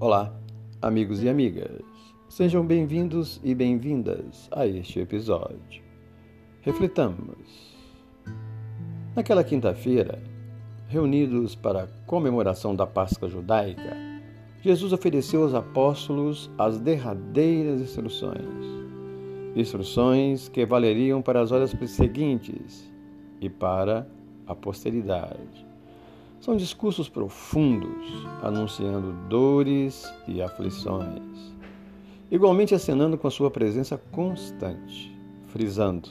Olá, amigos e amigas. Sejam bem-vindos e bem-vindas a este episódio. Reflitamos. Naquela quinta-feira, reunidos para a comemoração da Páscoa judaica, Jesus ofereceu aos apóstolos as derradeiras instruções. Instruções que valeriam para as horas seguintes e para a posteridade. São discursos profundos, anunciando dores e aflições, igualmente acenando com a sua presença constante, frisando: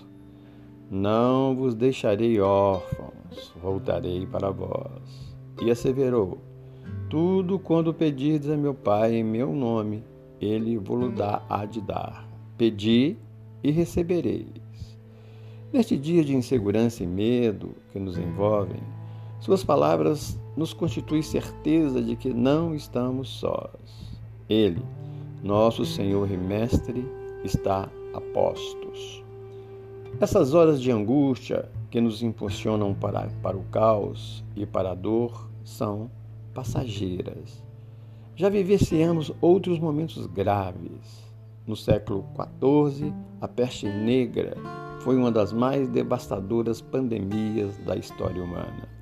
Não vos deixarei órfãos, voltarei para vós. E asseverou: Tudo quando pedirdes a meu Pai em meu nome, ele vos dá a de dar. Pedi e recebereis. Neste dia de insegurança e medo que nos envolvem, suas palavras nos constituem certeza de que não estamos sós. Ele, nosso Senhor e Mestre, está a postos. Essas horas de angústia que nos impulsionam para, para o caos e para a dor são passageiras. Já vivenciamos outros momentos graves. No século XIV, a peste negra foi uma das mais devastadoras pandemias da história humana.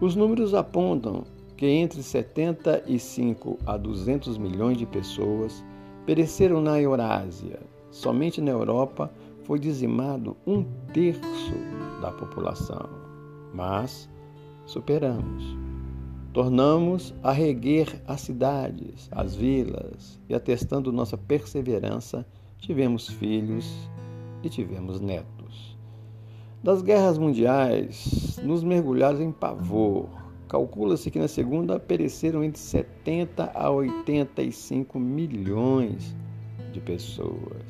Os números apontam que entre 75 a 200 milhões de pessoas pereceram na Eurásia. Somente na Europa foi dizimado um terço da população. Mas superamos. Tornamos a reguer as cidades, as vilas, e atestando nossa perseverança, tivemos filhos e tivemos netos das guerras mundiais nos mergulhados em pavor. Calcula-se que na segunda pereceram entre 70 a 85 milhões de pessoas.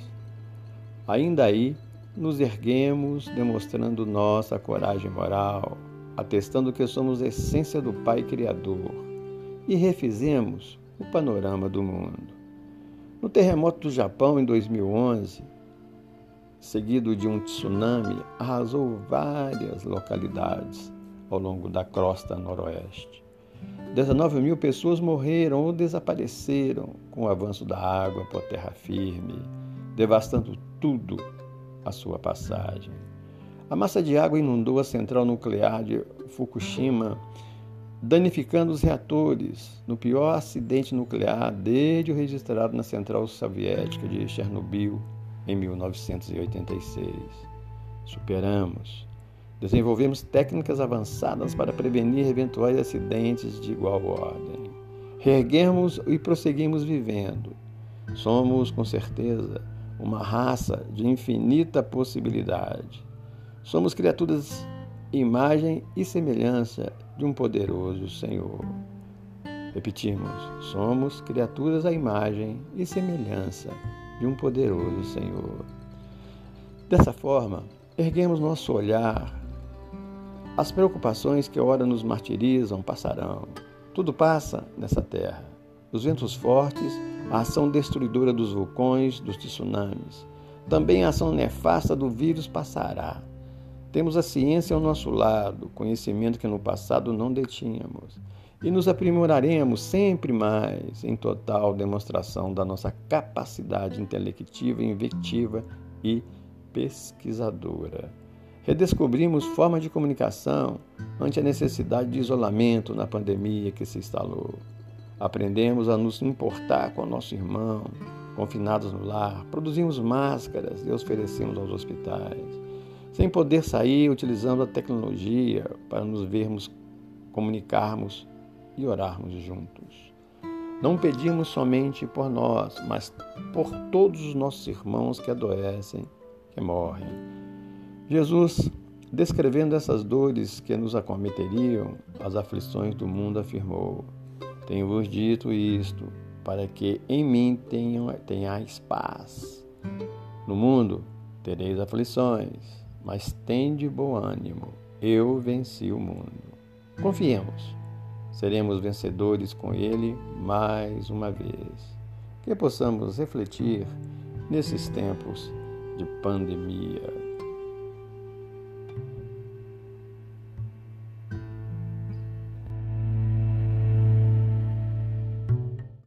Ainda aí, nos erguemos demonstrando nossa coragem moral, atestando que somos essência do Pai Criador e refizemos o panorama do mundo. No terremoto do Japão em 2011, seguido de um tsunami, arrasou várias localidades ao longo da crosta noroeste. 19 mil pessoas morreram ou desapareceram com o avanço da água por terra firme, devastando tudo à sua passagem. A massa de água inundou a central nuclear de Fukushima, danificando os reatores, no pior acidente nuclear desde o registrado na central soviética de Chernobyl em 1986. Superamos. Desenvolvemos técnicas avançadas para prevenir eventuais acidentes de igual ordem. Reerguemos e prosseguimos vivendo. Somos, com certeza, uma raça de infinita possibilidade. Somos criaturas, imagem e semelhança de um poderoso Senhor. Repetimos, somos criaturas à imagem e semelhança de um poderoso Senhor. Dessa forma, erguemos nosso olhar. As preocupações que ora nos martirizam passarão. Tudo passa nessa terra. Os ventos fortes, a ação destruidora dos vulcões, dos tsunamis. Também a ação nefasta do vírus passará. Temos a ciência ao nosso lado, conhecimento que no passado não detínhamos e nos aprimoraremos sempre mais em total demonstração da nossa capacidade intelectiva, inventiva e pesquisadora. Redescobrimos formas de comunicação ante a necessidade de isolamento na pandemia que se instalou. Aprendemos a nos importar com o nosso irmão, confinados no lar, produzimos máscaras e oferecemos aos hospitais. Sem poder sair, utilizamos a tecnologia para nos vermos, comunicarmos e orarmos juntos. Não pedimos somente por nós, mas por todos os nossos irmãos que adoecem, que morrem. Jesus, descrevendo essas dores que nos acometeriam, as aflições do mundo, afirmou: Tenho-vos dito isto, para que em mim tenham, tenhais paz. No mundo tereis aflições, mas tende bom ânimo. Eu venci o mundo. Confiemos seremos vencedores com Ele mais uma vez. Que possamos refletir nesses tempos de pandemia.